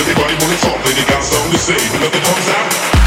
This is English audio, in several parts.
everybody wanna talk, then they got something to say, but nothing comes out.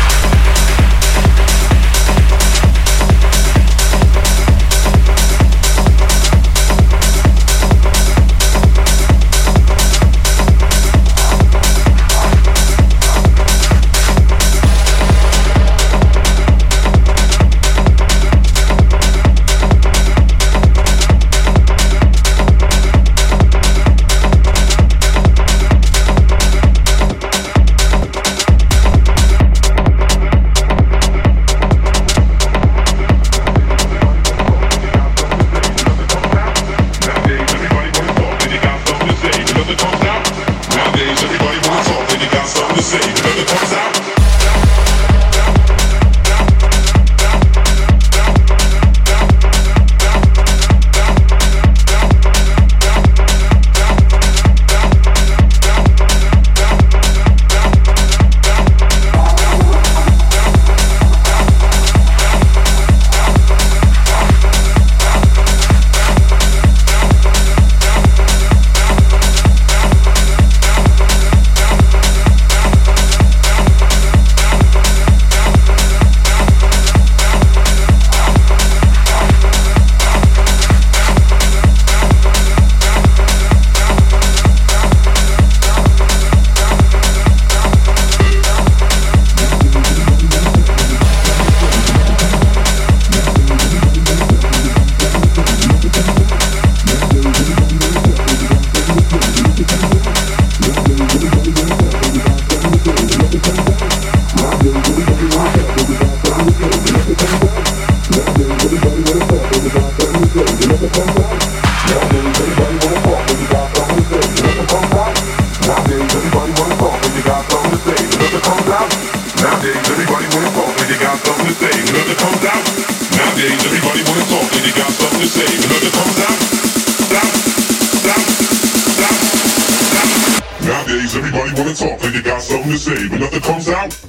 something to say, but nothing comes out.